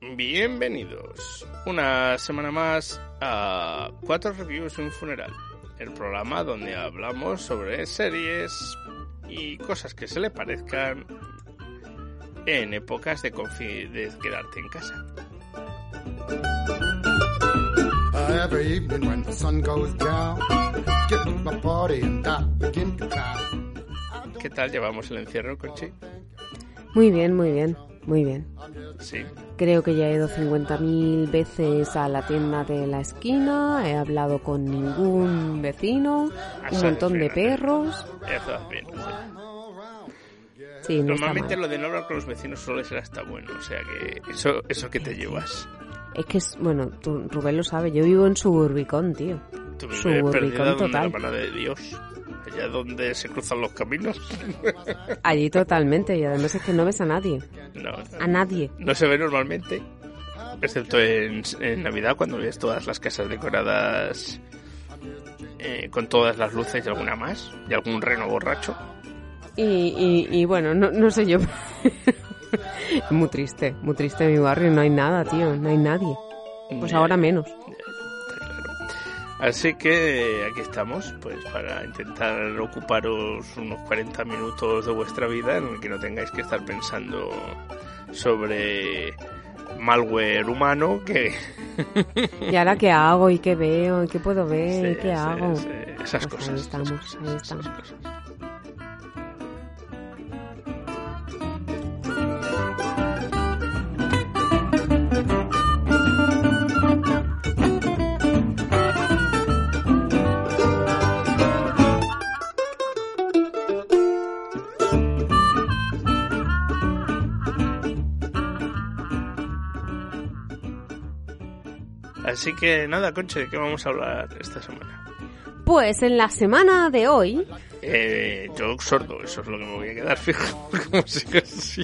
Bienvenidos una semana más a Cuatro Reviews y un Funeral, el programa donde hablamos sobre series y cosas que se le parezcan en épocas de, confi- de quedarte en casa. Every evening when the sun goes down, get to my party and I begin to town. ¿Qué tal llevamos el encierro, Conchi? Muy bien, muy bien, muy bien. Sí. Creo que ya he ido 50.000 veces a la tienda de la esquina, he hablado con ningún vecino, Ah, un sí, montón de perros. Eso es bien. sí. Sí, no está Normalmente mal. lo de no hablar con los vecinos suele ser hasta bueno, o sea que eso, eso que te llevas. Es que, es, bueno, tú, Rubén lo sabe, yo vivo en Suburbicón, tío. Tú Suburbicón total. de Dios, allá donde se cruzan los caminos. Allí totalmente, y además es que no ves a nadie. No, A nadie. no se ve normalmente, excepto en, en Navidad cuando ves todas las casas decoradas eh, con todas las luces y alguna más, y algún reno borracho. Y, y, y bueno, no, no sé yo. Muy triste, muy triste mi barrio, no hay nada, tío, no hay nadie. Pues ahora menos. Así que aquí estamos, pues para intentar ocuparos unos 40 minutos de vuestra vida en el que no tengáis que estar pensando sobre malware humano que ¿Y ahora qué hago? ¿Y qué veo? ¿Y qué puedo ver? ¿Y qué sí, hago? sí, esas Pues cosas. ahí esas estamos, cosas, ahí esas estamos. cosas. Así que nada, Conche, ¿de qué vamos a hablar esta semana? Pues en la semana de hoy, Eh, yo sordo, eso es lo que me voy a quedar fijo. Como siga así.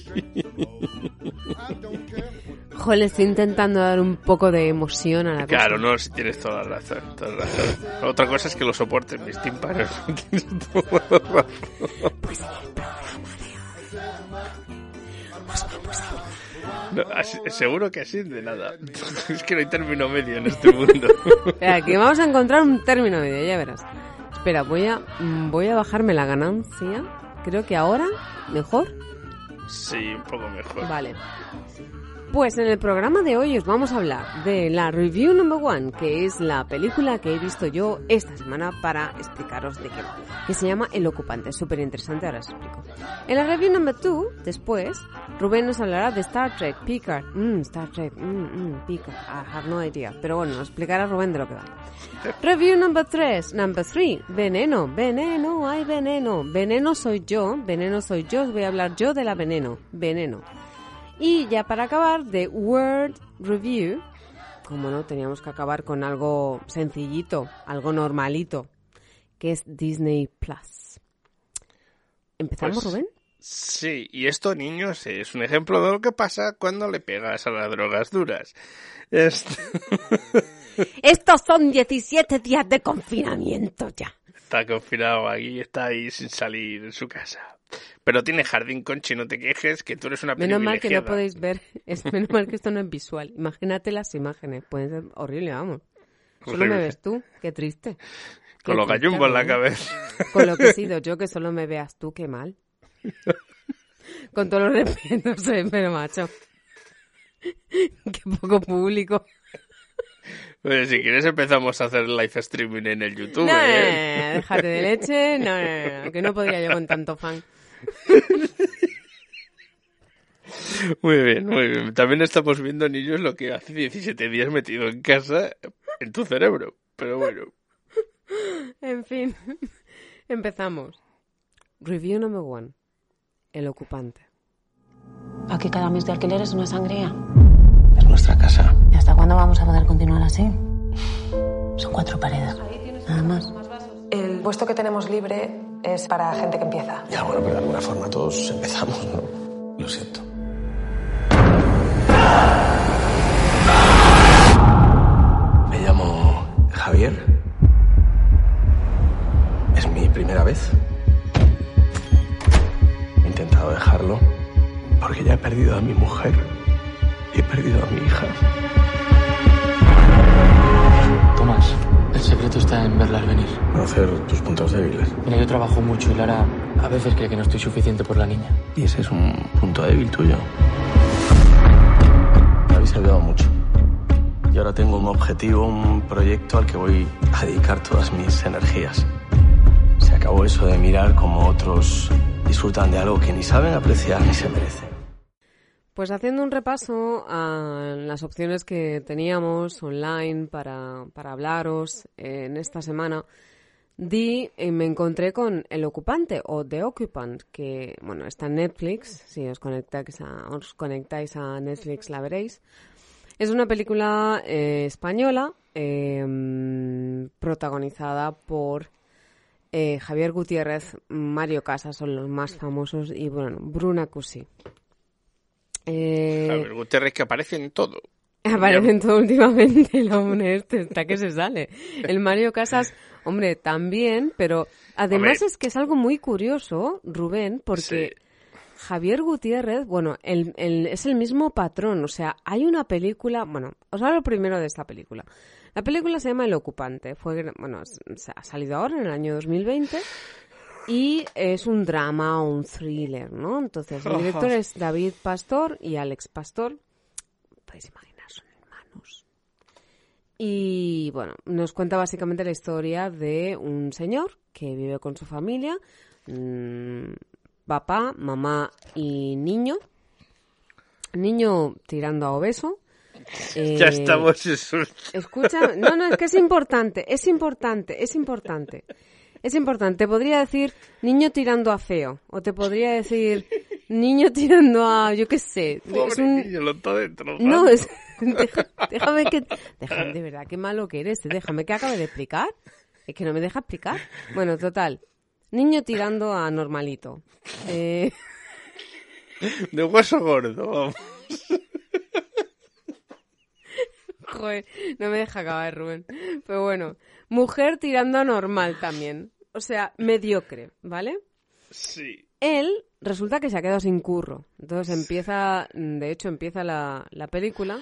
jo, le estoy intentando dar un poco de emoción a la Claro, cosa. no, si tienes toda la razón, toda la razón. Otra cosa es que lo soporten mis tímpanos. Tienes toda la razón. Pues en el programa de hoy os vamos a No, seguro que así de nada. Es que no hay término medio en este mundo. Espera, que vamos a encontrar un término medio, ya verás. Espera, voy a, mm, voy a bajarme la ganancia. Creo que ahora, mejor. Sí, un poco mejor. Vale. Pues en el programa de hoy os vamos a hablar de la review number one, que es la película que he visto yo esta semana para explicaros de qué va, que se llama El Ocupante, súper interesante, ahora os explico. En la review number two, después, Rubén nos hablará de Star Trek, Picard, mm, Star Trek, mm, mm, Picard, I have no idea, pero bueno, nos explicará Rubén de lo que va. Review number 3, number 3, veneno, veneno, hay veneno, veneno soy yo, veneno soy yo, os voy a hablar yo de la veneno, veneno. Y ya para acabar, de Word Review, como no, teníamos que acabar con algo sencillito, algo normalito, que es Disney Plus. ¿Empezamos, Pues- Rubén? Sí, y esto, niños, es un ejemplo de lo que pasa cuando le pegas a las drogas duras. Est- Estos son 17 días de confinamiento ya. Está confinado aquí, está ahí sin salir en su casa. Pero tiene jardín, Conchi, no te quejes, que tú eres una Menos mal que no podéis ver, es menos mal que esto no es visual. Imagínate las imágenes, pueden ser horribles, vamos. Solo me ves tú, qué triste. Qué Con los gallumbos en la cabeza. Con lo que he sido yo, que solo me veas tú, qué mal. Con todo los respetos, eh, pero macho. Qué poco público. Pues si quieres empezamos a hacer live streaming en el YouTube, No, ¿eh? no, no, déjate de leche. No, no, no, no, que no podría yo con tanto fan. Muy bien, muy bien. También estamos viendo, niños, lo que hace 17 días metido en casa en tu cerebro. Pero bueno. En fin, empezamos. Review number one. El ocupante. Aquí cada mes de alquiler es una sangría. Es nuestra casa. ¿Y hasta cuándo vamos a poder continuar así? Son cuatro paredes. Nada más. El puesto que tenemos libre es para gente que empieza. Ya, bueno, pero de alguna forma todos empezamos, ¿no? Lo siento. Me llamo Javier. Es mi primera vez. He intentado dejarlo porque ya he perdido a mi mujer veces cree que no estoy suficiente por la niña. Y ese es un punto débil tuyo. Me habéis ayudado mucho. Y ahora tengo un objetivo, un proyecto al que voy a dedicar todas mis energías. Se acabó eso de mirar como otros disfrutan de algo que ni saben apreciar ni se merecen. Pues haciendo un repaso a las opciones que teníamos online para, para hablaros en esta semana, di, eh, me encontré con El Ocupante o The Occupant, que bueno, está en Netflix, si os conectáis a, conectáis a Netflix la veréis. Es una película eh, española eh, protagonizada por eh, Javier Gutiérrez, Mario Casas son los más famosos y bueno, Bruna Cusi. Javier Gutiérrez que aparece en todo. Aparece en todo últimamente el hombre este, está que se sale. El Mario Casas, hombre, también, pero además Hombre. es que es algo muy curioso, Rubén, porque Javier Gutiérrez, bueno, el, el- es el mismo patrón, o sea, hay una película, bueno, os hablo primero de esta película. La película se llama El Ocupante, fue, bueno, ha salido ahora en el año 2020 y es un drama o un thriller, ¿no? Entonces, el director es David Pastor y Alex Pastor. Podéis imaginar, Y bueno, nos cuenta básicamente la historia de un señor que vive con su familia, mm, papá, mamá y niño. Niño tirando a obeso. Ya Eh, estamos su- Escucha, no, no, es que es importante, es importante, es importante. Es importante. Te podría decir niño tirando a feo. O te podría decir niño tirando a, yo qué sé. Pobre es un- niño, lo está destrozando. No, es... deja- déjame que... Déjame, de verdad, qué malo que eres. Déjame que acabe de explicar. Es que no me deja explicar. Bueno, total. Niño tirando a normalito. Eh, De hueso gordo, vamos. Joder, no me deja acabar, Rubén. Pero bueno, mujer tirando a normal también. O sea, mediocre, ¿vale? Sí. Él resulta que se ha quedado sin curro. Entonces empieza, de hecho, empieza la, la película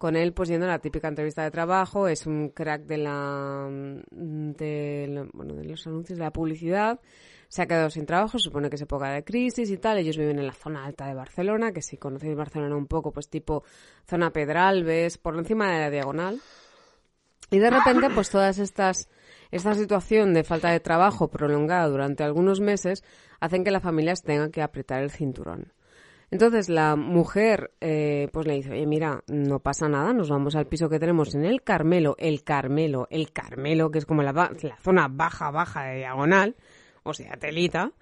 con él pues yendo a la típica entrevista de trabajo. Es un crack de la, de, la- bueno, de los anuncios, de la publicidad. Se ha quedado sin trabajo, se supone que es época de crisis y tal. Ellos viven en la zona alta de Barcelona, que si conocéis Barcelona un poco, pues tipo zona Pedralbes, por encima de la diagonal. Y de repente, pues todas estas, esta situación de falta de trabajo prolongada durante algunos meses hacen que la familia se tenga que apretar el cinturón. Entonces la mujer eh, pues le dice, oye mira, no pasa nada, nos vamos al piso que tenemos en el Carmelo, el Carmelo, el Carmelo, que es como la, la zona baja, baja de diagonal, o sea, telita,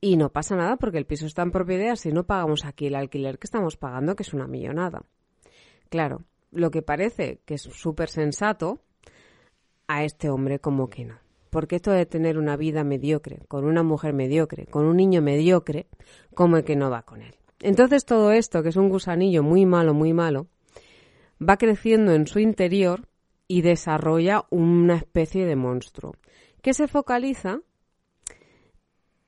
y no pasa nada porque el piso está en propiedad, si no pagamos aquí el alquiler que estamos pagando, que es una millonada. Claro, lo que parece que es súper sensato, a este hombre como que no. Porque esto de tener una vida mediocre, con una mujer mediocre, con un niño mediocre, como que no va con él. Entonces todo esto, que es un gusanillo muy malo, muy malo, va creciendo en su interior y desarrolla una especie de monstruo, que se focaliza,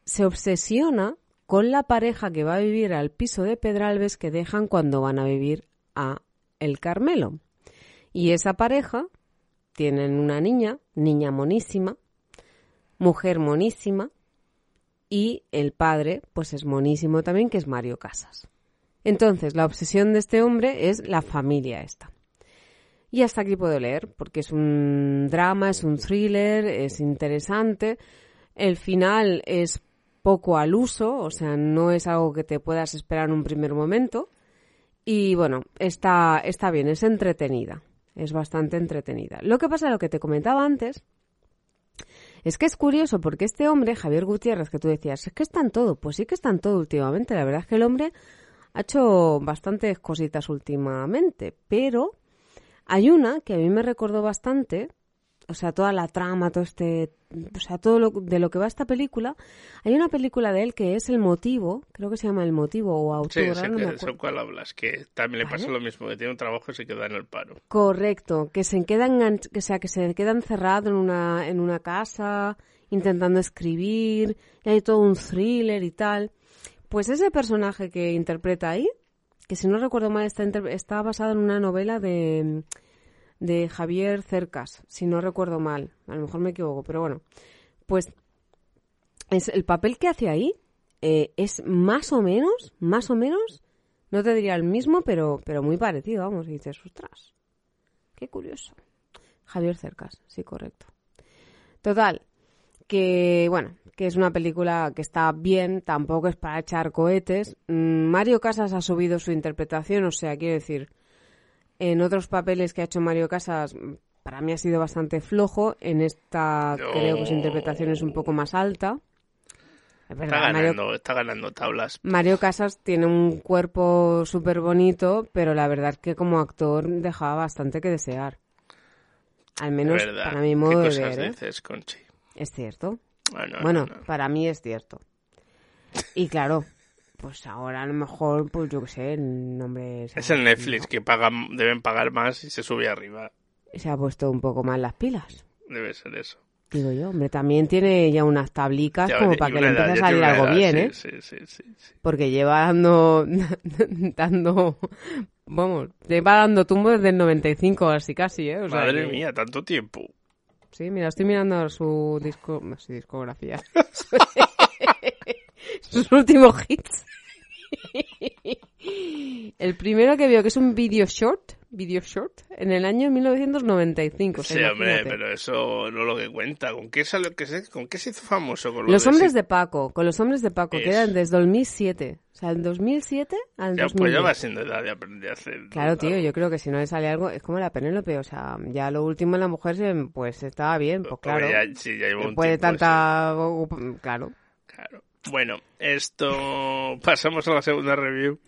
se obsesiona con la pareja que va a vivir al piso de Pedralbes que dejan cuando van a vivir a El Carmelo. Y esa pareja tienen una niña, niña monísima, mujer monísima, y el padre, pues es monísimo también, que es Mario Casas. Entonces, la obsesión de este hombre es la familia esta. Y hasta aquí puedo leer, porque es un drama, es un thriller, es interesante. El final es poco al uso, o sea, no es algo que te puedas esperar en un primer momento. Y bueno, está, está bien, es entretenida. Es bastante entretenida. Lo que pasa, lo que te comentaba antes, es que es curioso porque este hombre, Javier Gutiérrez, que tú decías, es que está en todo. Pues sí que está en todo últimamente. La verdad es que el hombre ha hecho bastantes cositas últimamente, pero hay una que a mí me recordó bastante, o sea, toda la trama, todo este, o sea, todo lo, de lo que va esta película. Hay una película de él que es El Motivo, creo que se llama El Motivo o Autor, Sí, sé, ahora no cuál hablas, que también le pasa lo mismo, que tiene un trabajo y se queda en el paro. Correcto, que se queda enganch- o sea, que se queda encerrado en una, en una casa intentando escribir, y hay todo un thriller y tal. Pues ese personaje que interpreta ahí que si no recuerdo mal está, está basada en una novela de, de Javier Cercas, si no recuerdo mal, a lo mejor me equivoco, pero bueno, pues es el papel que hace ahí eh, es más o menos, más o menos, no te diría el mismo, pero, pero muy parecido, vamos, y dices, ostras, qué curioso. Javier Cercas, sí, correcto. Total, que bueno, que es una película que está bien, tampoco es para echar cohetes. Mm, Mario Casas ha subido su interpretación, o sea, quiero decir, en otros papeles que ha hecho Mario Casas, para mí ha sido bastante flojo. En esta No. creo que su interpretación es un poco más alta. Es Está verdad, Mario, ganando, está ganando tablas. Mario Casas tiene un cuerpo súper bonito, pero la verdad es que como actor dejaba bastante que desear. Al menos ¿Verdad? para mi ¿Qué modo de ver, ¿eh? Conchi? Es cierto. Bueno, Bueno, no, no. para mí es cierto. Y claro, pues ahora a lo mejor, pues yo qué sé, el nombre Es el Netflix que pagan, deben pagar más y se sube arriba. se ha puesto un poco más las pilas. Debe ser eso. Digo yo, hombre, también tiene ya unas tablicas Ya, como para que le empiece a salir algo edad, bien, sí, ¿eh? Sí, sí, sí. Porque lleva dando, dando, vamos, lleva dando tumbo desde el 95, así casi, ¿eh? O sea Madre que- mía, tanto tiempo. Sí, mira, estoy mirando su disco, su discografía. Sus últimos hits. El primero que veo que es un video short, video short, en el año 1995. o sea, Sí, hombre, pero eso no es lo que cuenta. ¿Con qué, salió, que se, ¿Con qué se hizo famoso? Con lo Los de hombres sí- de Paco, con los hombres de Paco, que Eso. eran desde 2007. O sea, del 2007 al Ya, pues 2010. ya va siendo edad de aprender a hacer. Claro, tío, yo creo que si no le sale algo, es como la Penélope, o sea, ya lo último en la mujer, pues estaba bien, pues claro. Porque ya- sí, ya un Después de tiempo, tanta... Claro. sí, claro. Bueno, esto. Pasamos a la segunda review.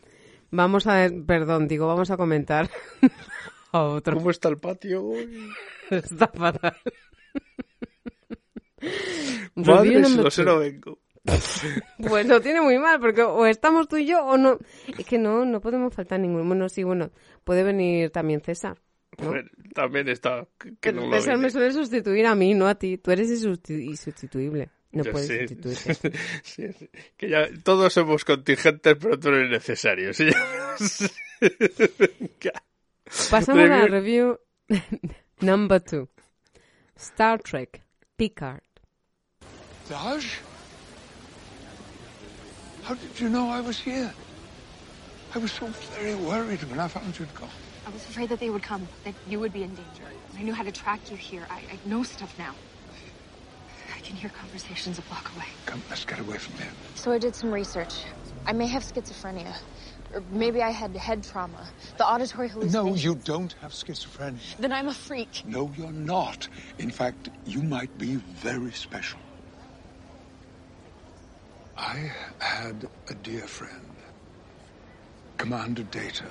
Vamos a ver, perdón, digo, vamos a comentar a otro. ¿Cómo está el patio hoy? Está fatal. Madre, no se lo vengo. Pues lo tiene muy mal, porque o estamos tú y yo o no. Es que no, no podemos faltar ninguno. Bueno, sí, bueno, puede venir también César. ¿no? Bueno, también está. Que, Pero no César me suele sustituir a mí, no a ti. Tú eres insusti- insustituible. No puedes sí. sustituirte. Sí, sí. Que ya todos somos contingentes, pero tú eres necesario. Pasamos a la Review- review number two. Star Trek, Picard. How did you know I was here? I was so very worried when I found you'd gone. I was afraid that they would come, that you would be in danger. I knew how to track you here. I, I know stuff now. I can hear conversations a block away. Come, let's get away from here. So I did some research. I may have schizophrenia. Or maybe I had head trauma. The auditory hallucinations. No, you don't have schizophrenia. Then I'm a freak. No, you're not. In fact, you might be very special. I had a dear friend, Commander Data.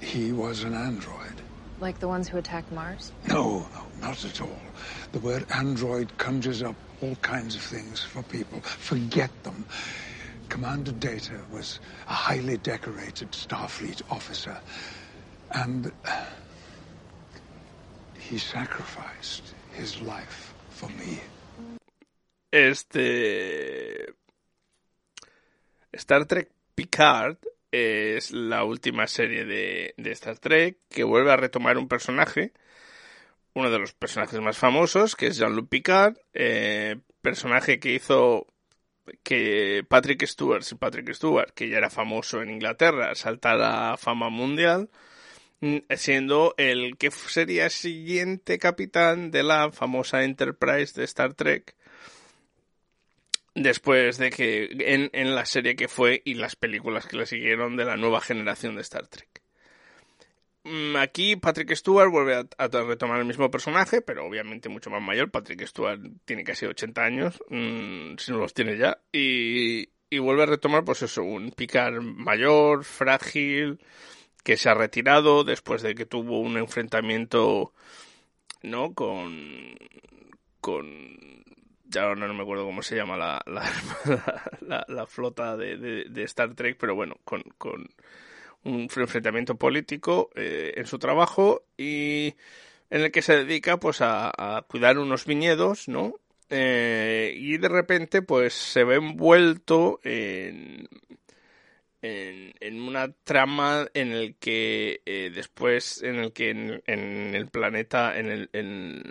He was an android. Like the ones who attacked Mars? No, no, not at all. The word android conjures up all kinds of things for people. Forget them. Commander Data was a highly decorated Starfleet officer, and he sacrificed his life for me. Este. Star Trek Picard es la última serie de, de Star Trek que vuelve a retomar un personaje, uno de los personajes más famosos, que es Jean-Luc Picard, eh, personaje que hizo que Patrick Stewart, Patrick Stewart, que ya era famoso en Inglaterra, saltara a fama mundial, mm, siendo el que sería siguiente capitán de la famosa Enterprise de Star Trek, después de que en la serie que fue y las películas que le siguieron de la nueva generación de Star Trek. Mm, Aquí Patrick Stewart vuelve a, retomar el mismo personaje, pero obviamente mucho más mayor. Patrick Stewart tiene casi 80 años, mm, si no los tiene ya, y, y vuelve a retomar, pues eso, un Picard mayor, frágil, que se ha retirado después de que tuvo un enfrentamiento, ¿no? Con, con ya ahora no me acuerdo cómo se llama la, la, la, flota de, de, Star Trek, pero bueno, con, con un enfrentamiento político eh, en su trabajo y en el que se dedica pues a, cuidar unos viñedos, ¿no? Eh, y de repente pues se ve envuelto en, en, una trama en el que eh, después, en el que en, en el planeta, en, el, en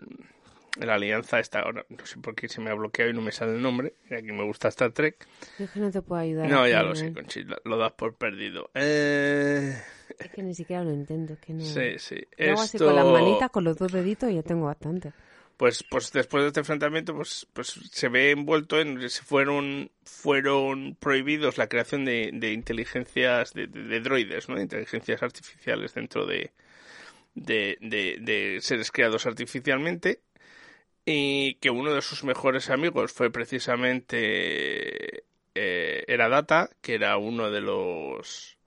la alianza está ahora, no sé por qué se me ha bloqueado y no me sale el nombre, y aquí me gusta Star Trek. Yo es que no te puedo ayudar. No, ya lo ¿eh? sé, Conchi, lo, lo das por perdido. Eh, Es que ni siquiera lo intento. Es que no... sí, sí. Lo hago así Esto- con las manitas, con los dos deditos y ya tengo bastante. pues pues después de este enfrentamiento pues pues se ve envuelto en se fueron fueron prohibidos la creación de, de inteligencias de, de- de droides no de inteligencias artificiales dentro de de, de de seres creados artificialmente y que uno de sus mejores amigos fue precisamente eh, era Data que era uno de los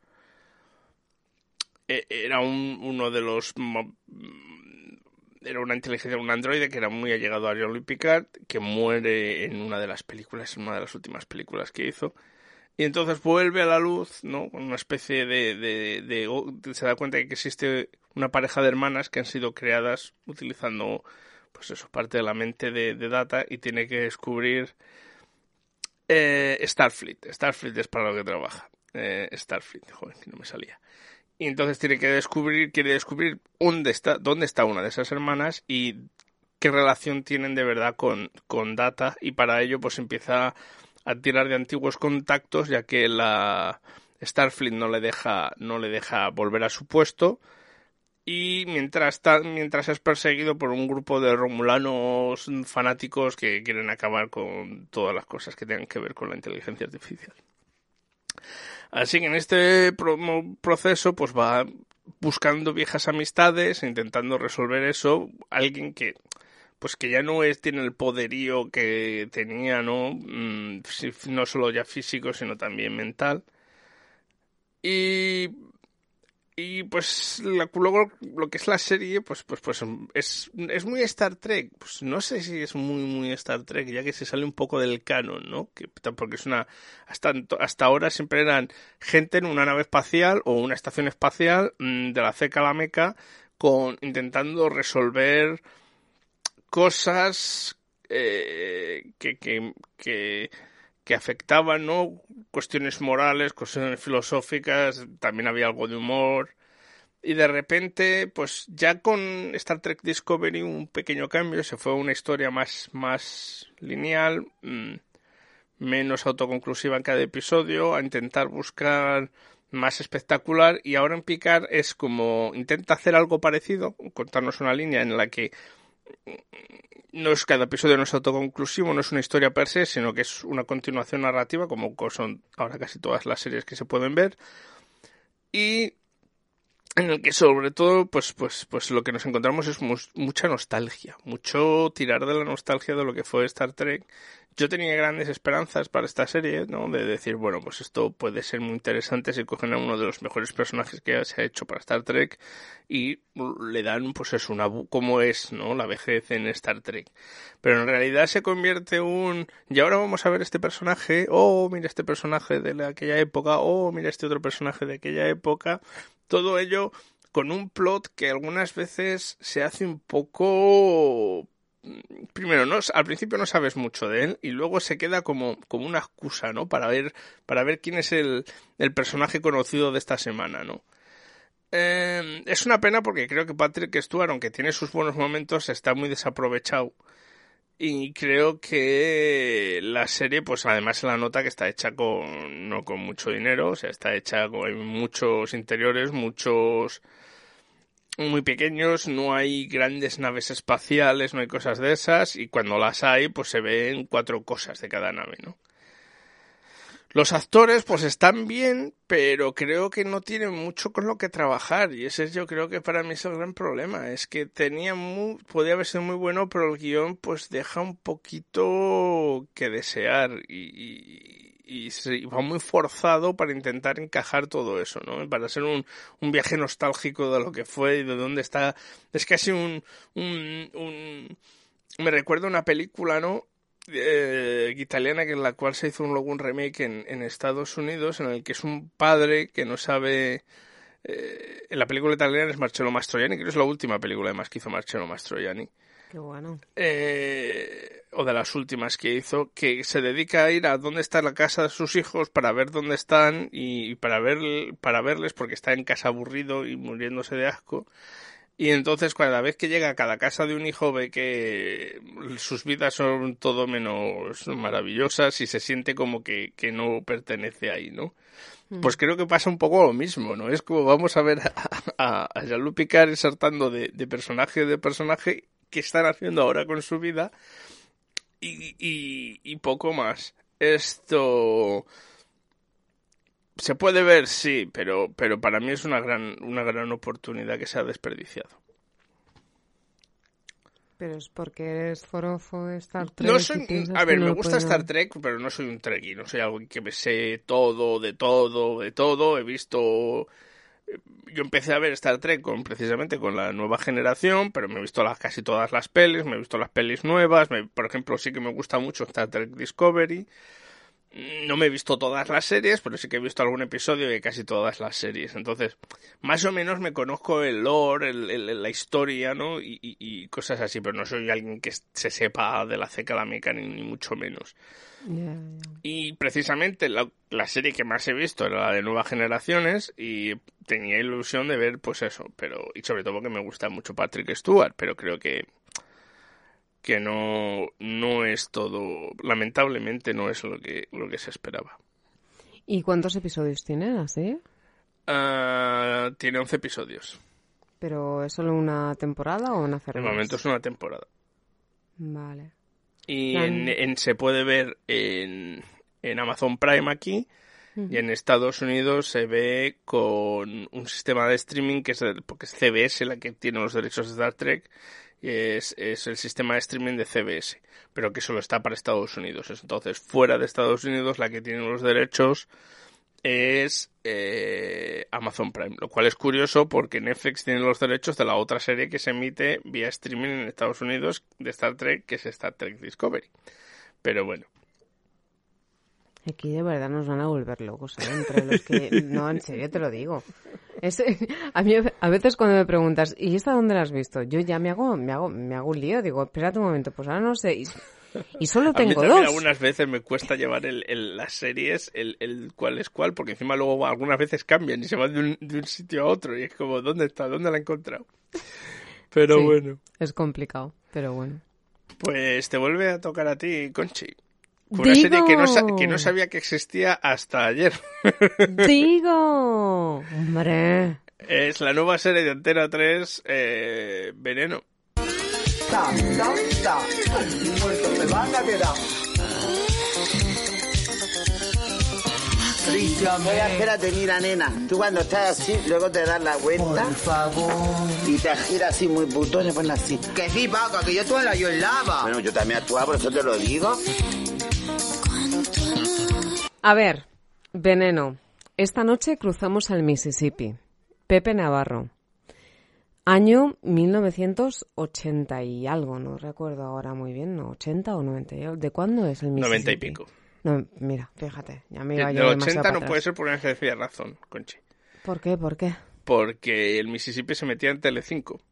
eh, era un, uno de los era una inteligencia, un androide que era muy allegado a Jean-Luc Picard, que muere en una de las películas, en una de las últimas películas que hizo. Y entonces vuelve a la luz, ¿no? Con una especie de, de, de- de- Se da cuenta de que existe una pareja de hermanas que han sido creadas utilizando, pues eso, parte de la mente de, de Data y tiene que descubrir eh, Starfleet. Starfleet es para lo que trabaja. Eh, Starfleet, joder, que no me salía. Y entonces tiene que descubrir, quiere descubrir dónde está, dónde está una de esas hermanas y qué relación tienen de verdad con, con Data. Y para ello, pues empieza a tirar de antiguos contactos, ya que la Starfleet no le deja, no le deja volver a su puesto. Y mientras, mientras es perseguido por un grupo de romulanos fanáticos que quieren acabar con todas las cosas que tengan que ver con la inteligencia artificial. Así que en este pro- proceso pues va buscando viejas amistades, intentando resolver eso, alguien que pues que ya no es tiene el poderío que tenía, ¿no? Mm, no solo ya físico, sino también mental. Y y pues luego lo que es la serie pues pues pues es, es muy Star Trek. Pues no sé si es muy muy Star Trek ya que se sale un poco del canon no que porque es una hasta hasta ahora siempre eran gente en una nave espacial o una estación espacial mm, de la ceca a la meca con intentando resolver cosas eh, que, que, que que afectaban, ¿no? Cuestiones morales, cuestiones filosóficas, también había algo de humor. Y de repente, pues ya con Star Trek Discovery un pequeño cambio, se fue una historia más, más lineal, mmm, menos autoconclusiva en cada episodio, a intentar buscar más espectacular y ahora en Picard es como intenta hacer algo parecido, contarnos una línea en la que no es cada episodio no es autoconclusivo, no es una historia per se, sino que es una continuación narrativa, como son ahora casi todas las series que se pueden ver. Y en el que sobre todo, pues, pues, pues lo que nos encontramos es mu mucha nostalgia, mucho tirar de la nostalgia de lo que fue Star Trek. Yo tenía grandes esperanzas para esta serie, ¿no? De decir, bueno, pues esto puede ser muy interesante si cogen a uno de los mejores personajes que se ha hecho para Star Trek y le dan, pues es una, como es, ¿no? La vejez en Star Trek. Pero en realidad se convierte un, y ahora vamos a ver este personaje, oh, mira este personaje de aquella época, oh, mira este otro personaje de aquella época. Todo ello con un plot que algunas veces se hace un poco primero no al principio no sabes mucho de él y luego se queda como, como una excusa no para ver para ver quién es el, el personaje conocido de esta semana no eh, es una pena porque creo que Patrick Stewart aunque tiene sus buenos momentos está muy desaprovechado. Y creo que la serie pues además se la nota que está hecha con no con mucho dinero o sea está hecha con muchos interiores muchos muy pequeños, no hay grandes naves espaciales, no hay cosas de esas, y cuando las hay, pues se ven cuatro cosas de cada nave, ¿no? Los actores, pues están bien, pero creo que no tienen mucho con lo que trabajar, y ese yo creo que para mí es el gran problema, es que tenía muy, podía haber sido muy bueno, pero el guion pues deja un poquito que desear, y, y, y se va muy forzado para intentar encajar todo eso, ¿no? Para ser un, un viaje nostálgico de lo que fue y de dónde está. Es casi un, un, un... me recuerda una película, ¿no? Eh, italiana que en la cual se hizo un, luego un remake en, en Estados Unidos en el que es un padre que no sabe eh, en la película italiana es Marcello Mastroianni creo que es la última película además que hizo Marcello Mastroianni Qué bueno. eh, o de las últimas que hizo, que se dedica a ir a dónde está la casa de sus hijos para ver dónde están y para ver para verles porque está en casa aburrido y muriéndose de asco. Y entonces cada vez que llega a cada casa de un hijo ve que sus vidas son todo menos maravillosas y se siente como que, que no pertenece ahí, ¿no? Pues creo que pasa un poco lo mismo, ¿no? Es como vamos a ver a, a, Picard saltando de, de personaje de personaje que están haciendo ahora con su vida y, y, y poco más. Esto se puede ver, sí, pero, pero para mí es una gran, una gran oportunidad que se ha desperdiciado. Pero es porque eres forofo de Star Trek. No soy, a ver, me gusta Star. Trek, pero no soy un Trekkie, no soy algo que me sé todo, de todo, de todo. He visto, yo empecé a ver Star Trek con precisamente con la nueva generación, pero me he visto las, casi todas las pelis, me he visto las pelis nuevas, me- por ejemplo, sí que me gusta mucho Star Trek Discovery. No me he visto todas las series, pero sí que he visto algún episodio de casi todas las series. Entonces, más o menos me conozco el lore, el- el- la historia, ¿no? Y, y- y cosas así, pero no soy alguien que se sepa de la ceca la meca, ni, ni mucho menos. Y precisamente la, la serie que más he visto era la de Nuevas Generaciones y tenía ilusión de ver pues eso, pero y sobre todo porque me gusta mucho Patrick Stewart, pero creo que que no no es todo, lamentablemente no es lo que lo que se esperaba. ¿Y cuántos episodios tiene la serie? Ah, tiene 11 episodios. ¿Pero es solo una temporada o van a hacer De momento es una temporada. Vale. Y en, en- se puede ver en, en Amazon Prime aquí y en Estados Unidos se ve con un sistema de streaming que es, porque es CBS la que tiene los derechos de Star Trek es, es el sistema de streaming de CBS, pero que solo está para Estados Unidos. Entonces, fuera de Estados Unidos la que tiene los derechos es eh, Amazon Prime, lo cual es curioso porque Netflix tiene los derechos de la otra serie que se emite vía streaming en Estados Unidos de Star Trek, que es Star Trek Discovery. Pero bueno, Aquí de verdad nos van a volver locos, ¿eh? Entre los que... No, en serio te lo digo. Es- a mí a veces cuando me preguntas, ¿y esta dónde la has visto? Yo ya me hago, me hago, me hago un lío. Digo, espérate un momento, pues ahora no sé. Y, y solo a mí tengo dos. algunas veces me cuesta llevar el, el- las series, el, el cuál es cuál, porque encima luego algunas veces cambian y se van de un, de un sitio a otro y es como, ¿dónde está? ¿Dónde la he encontrado? Pero Sí. bueno, Es complicado, pero bueno. pues te vuelve a tocar a ti, Conchi. Fue una serie que no, que no sabía que existía hasta ayer. ¡Digo! ¡Hombre! Es la nueva serie de Antena 3, eh, Veneno. Oiga, espérate, mira, nena. Tú cuando estás así, luego te das la vuelta. Por favor. Y te giras así muy putón y pones así. Que sí, Paca, que yo toda la yo en lava. Bueno, yo también actuaba, por eso te lo digo. A ver, Veneno. Esta noche cruzamos al Mississippi. Pepe Navarro. Año 1980 y algo, no recuerdo ahora muy bien, ¿no? ¿80 o 90? y algo. ¿De cuándo es el Mississippi? 90 y pico. No, mira, fíjate, ya me De, iba yo del demasiado 80 para no atrás. puede ser porque me decía razón, Conchi. ¿Por qué? ¿Por qué? Porque el Mississippi se metía en Telecinco.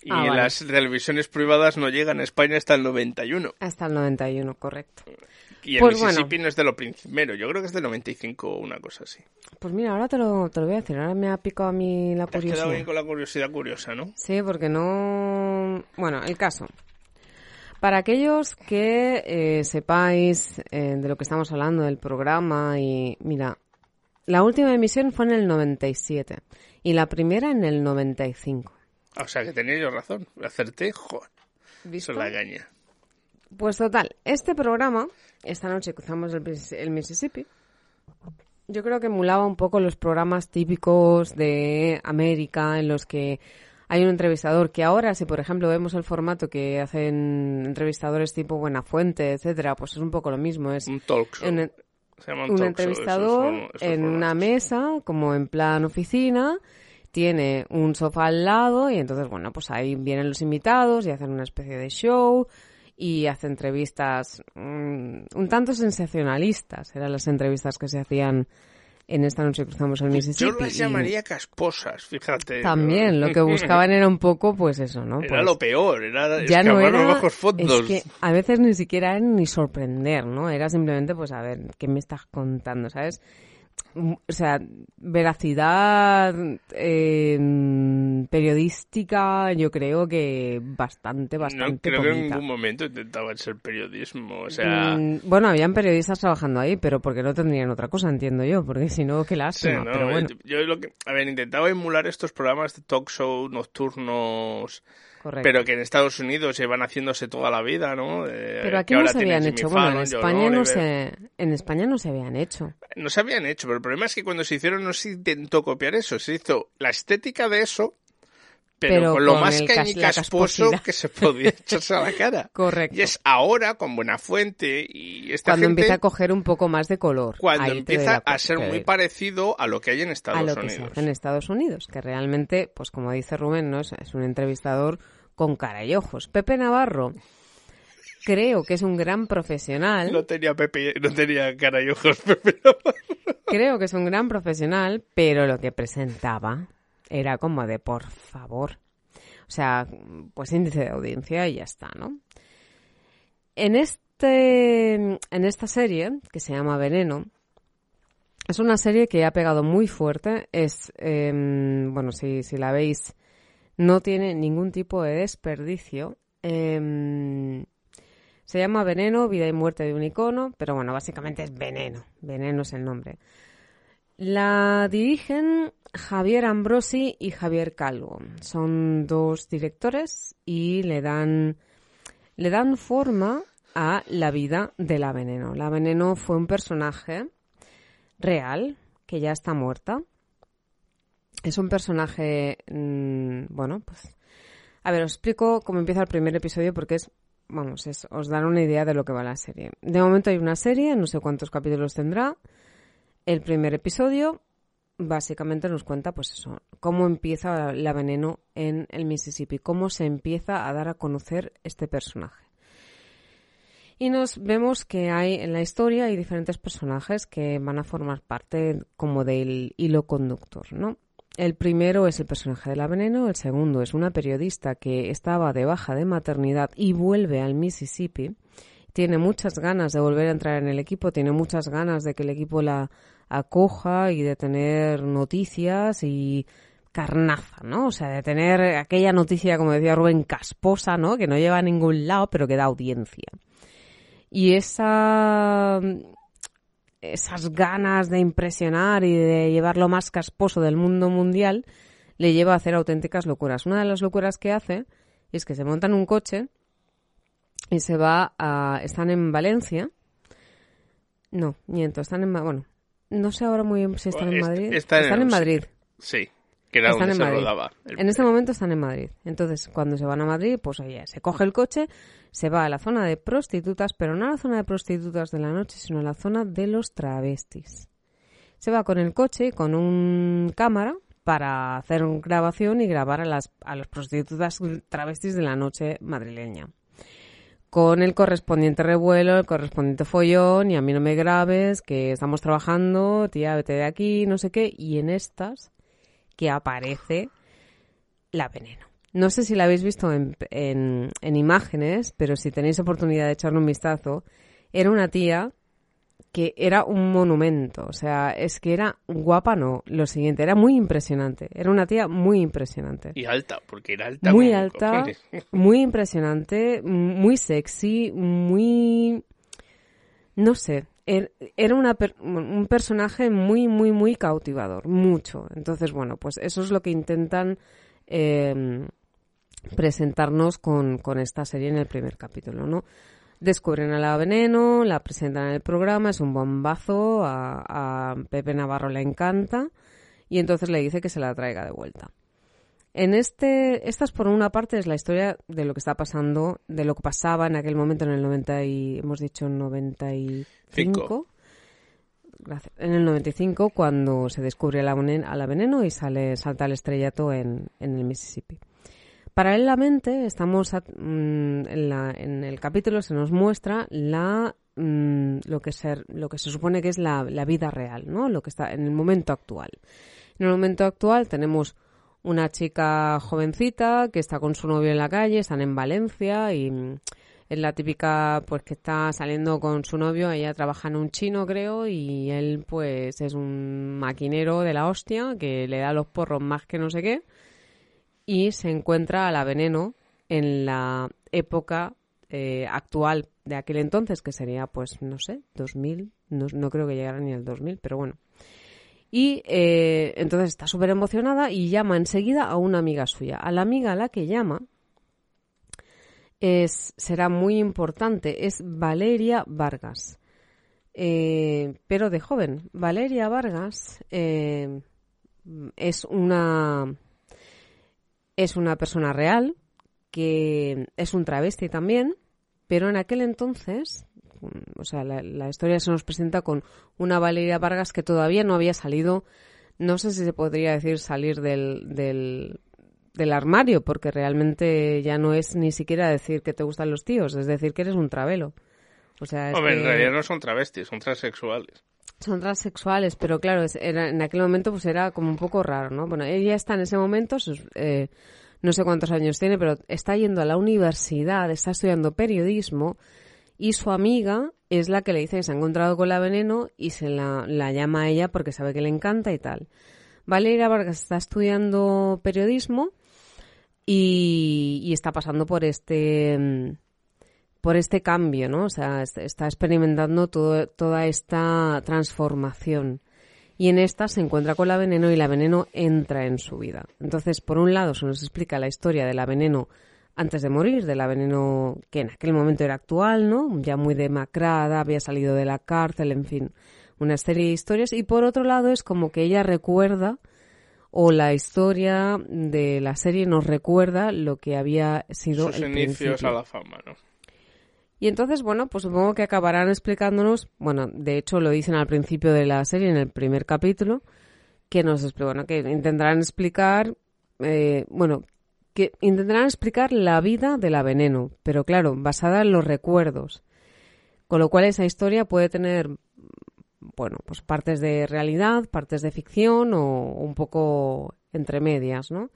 Y Ah, vale. las televisiones privadas no llegan a España hasta el 91. Hasta el 91, correcto. Y el Pues Mississippi bueno. no es de lo primero, yo creo que es del 95 o una cosa así. Pues mira, ahora te lo, te lo voy a decir, ahora me ha picado a mí la Te has quedado bien con la curiosidad curiosa, ¿no? Sí, porque no... Bueno, el caso. Para aquellos que eh, sepáis eh, de lo que estamos hablando del programa y mira, la última emisión fue en el 97 y la primera en el 95. O sea que tenía yo razón, acerté, joder. ¿Visto? Eso es la gaña. Pues total, este programa, esta noche cruzamos el, Mis- el Mississippi, yo creo que emulaba un poco los programas típicos de América en los que hay un entrevistador que ahora, si por ejemplo vemos el formato que hacen entrevistadores tipo Buenafuente, etcétera, pues es un poco lo mismo, es Un talk show. un, Se llaman un talk show, entrevistador esos- esos en una mesa, como en plan oficina, tiene un sofá al lado y entonces, bueno, pues ahí vienen los invitados y hacen una especie de show y hace entrevistas mm, un tanto sensacionalistas. Eran las entrevistas que se hacían en esta noche cruzamos el Mississippi. Yo las llamaría casposas, fíjate. También, lo que buscaban era un poco, pues eso, ¿no? Era Pues lo peor, era ya no era, bajos fondos. es que a veces ni siquiera era ni sorprender, ¿no? Era simplemente, pues a ver, ¿qué me estás contando, sabes? Mm, O sea, veracidad eh, periodística, yo creo que bastante, no bastante creo que en ningún momento intentaban ser periodismo, o sea... Mm, bueno, habían periodistas trabajando ahí, pero porque no tendrían otra cosa, entiendo yo, porque si no, qué Sí, lástima. ¿no? pero bueno, Yo lo que, a ver, intentaba emular estos programas de talk show nocturnos, correcto. pero que en Estados Unidos llevan haciéndose toda la vida, ¿no? Eh, Pero aquí no se habían hecho. Bueno, en España no se, en España no se habían hecho. No se habían hecho, pero el problema es que cuando se hicieron no se intentó copiar eso, se hizo la estética de eso, pero, Pero con lo con más cañicasposo que se podía echarse a la cara. Correcto. Y es ahora, con buena fuente, y esta Cuando gente, empieza a coger un poco más de color. cuando empieza a ser muy parecido a lo que hay en Estados a lo que se Unidos. hace en Estados Unidos, que realmente, pues como dice Rubén, ¿no? es, es un entrevistador con cara y ojos. Pepe Navarro, creo que es un gran profesional, No tenía Pepe, no tenía cara y ojos Pepe Navarro. creo que es un gran profesional, pero lo que presentaba era como de por favor. O sea, pues índice de audiencia y ya está, ¿no? En este, en esta serie, que se llama Veneno, es una serie que ha pegado muy fuerte. Es, em, bueno, si, si la veis, no tiene ningún tipo de desperdicio. Em, se llama Veneno, Vida y Muerte de un icono, pero bueno, básicamente es Veneno. Veneno es el nombre. La dirigen Javier Ambrosi y Javier Calvo. Son dos directores y le dan, le dan forma a la vida de la Veneno. La Veneno fue un personaje real que ya está muerta. Es un personaje, mm, bueno, pues... A ver, os explico cómo empieza el primer episodio porque es, vamos, os dan una idea de lo que va la serie. De momento hay una serie, no sé cuántos capítulos tendrá. El primer episodio básicamente nos cuenta, pues eso, cómo empieza la veneno en el Mississippi, cómo se empieza a dar a conocer este personaje. Y nos vemos que hay en la historia diferentes personajes que van a formar parte como del hilo conductor, ¿no? El primero es el personaje de la veneno, el segundo es una periodista que estaba de baja de maternidad y vuelve al Mississippi. Tiene muchas ganas de volver a entrar en el equipo, tiene muchas ganas de que el equipo la acoja y de tener noticias y carnaza, ¿no? O sea, de tener aquella noticia, como decía Rubén, casposa, ¿no? Que no lleva a ningún lado, pero que da audiencia. Y esa esas ganas de impresionar y de llevar lo más casposo del mundo mundial le lleva a hacer auténticas locuras. Una de las locuras que hace es que se monta en un coche y se va a... Están en Valencia. No, miento, están en... Bueno, no sé ahora muy bien si están en Madrid. están en Están en Madrid. Sí, que era Están donde en se Madrid. rodaba. El- En este momento están en Madrid. Entonces, cuando se van a Madrid, pues oye, se coge el coche, se va a la zona de prostitutas, pero no a la zona de prostitutas de la noche, sino a la zona de los travestis. Se va con el coche, con un cámara, para hacer una grabación y grabar a las, a las prostitutas travestis de la noche madrileña. Con el correspondiente revuelo, el correspondiente follón, y a mí no me grabes, que estamos trabajando, tía, vete de aquí, no sé qué, y en estas que aparece la veneno. No sé si la habéis visto en, en- en imágenes, pero si tenéis oportunidad de echarle un vistazo, era una tía que era un monumento. O sea, es que era guapa, no. Lo siguiente, era muy impresionante. Era una tía muy impresionante. Y alta, porque era alta. Muy alta, cojones. muy impresionante, muy sexy, muy... No sé, er- era una per- un personaje muy, muy, muy cautivador, mucho. Entonces, bueno, pues eso es lo que intentan eh, presentarnos con, con esta serie en el primer capítulo, ¿no? Descubren a la veneno, la presentan en el programa, es un bombazo, a, a Pepe Navarro le encanta y entonces le dice que se la traiga de vuelta. En este, esta es por una parte es la historia de lo que está pasando, de lo que pasaba en aquel momento en el 90 y hemos dicho 95. Cinco. Gracias. En el 95 cuando se descubre a la, a la veneno y sale salta al estrellato en, en el Mississippi. Paralelamente, estamos a- mm, en, la- en el capítulo se nos muestra la mm, lo que se supone que es la, la vida real, ¿no? Lo que está en el momento actual. En el momento actual tenemos una chica jovencita que está con su novio en la calle, están en Valencia y mm, es la típica pues que está saliendo con su novio, ella trabaja en un chino creo y él pues es un maquinero de la hostia que le da los porros más que no sé qué y se encuentra a la veneno en la época eh, actual de aquel entonces, que sería, pues, no sé, 2000, no, no creo que llegara ni al 2000, pero bueno. Y eh, entonces está súper emocionada y llama enseguida a una amiga suya. A la amiga a la que llama es, será muy importante, es Valeria Vargas. Eh, pero de joven. Valeria Vargas es una es una persona real que es un travesti también, pero en aquel entonces, o sea, la, la historia se nos presenta con una Valeria Vargas que todavía no había salido, no sé si se podría decir salir del, del, del armario, porque realmente ya no es ni siquiera decir que te gustan los tíos, es decir que eres un travelo. O sea, es Hombre, en realidad no son travestis, son transexuales. Son transexuales, pero claro, era, en aquel momento pues era como un poco raro, ¿no? Bueno, ella está en ese momento, eh, no sé cuántos años tiene, pero está yendo a la universidad, está estudiando periodismo y su amiga es la que le dice que se ha encontrado con la veneno y se la, la llama a ella porque sabe que le encanta y tal. Valeria Vargas está estudiando periodismo y, y está pasando por este mm, por este cambio, ¿no? O sea, est- está experimentando todo- toda esta transformación. Y en esta se encuentra con la veneno y la veneno entra en su vida. Entonces, por un lado, se nos explica la historia de la veneno antes de morir, de la veneno que en aquel momento era actual, ¿no? Ya muy demacrada, había salido de la cárcel, en fin, una serie de historias. Y por otro lado, es como que ella recuerda o la historia de la serie nos recuerda lo que había sido Sus el inicios principio. a la fama, ¿no? Y entonces, bueno, pues supongo que acabarán explicándonos, bueno, de hecho lo dicen al principio de la serie, en el primer capítulo, que nos bueno, que intentarán explicar, eh, bueno, que intentarán explicar la vida de la veneno, pero claro, basada en los recuerdos. Con lo cual esa historia puede tener, bueno, pues partes de realidad, partes de ficción o un poco entre medias, ¿no?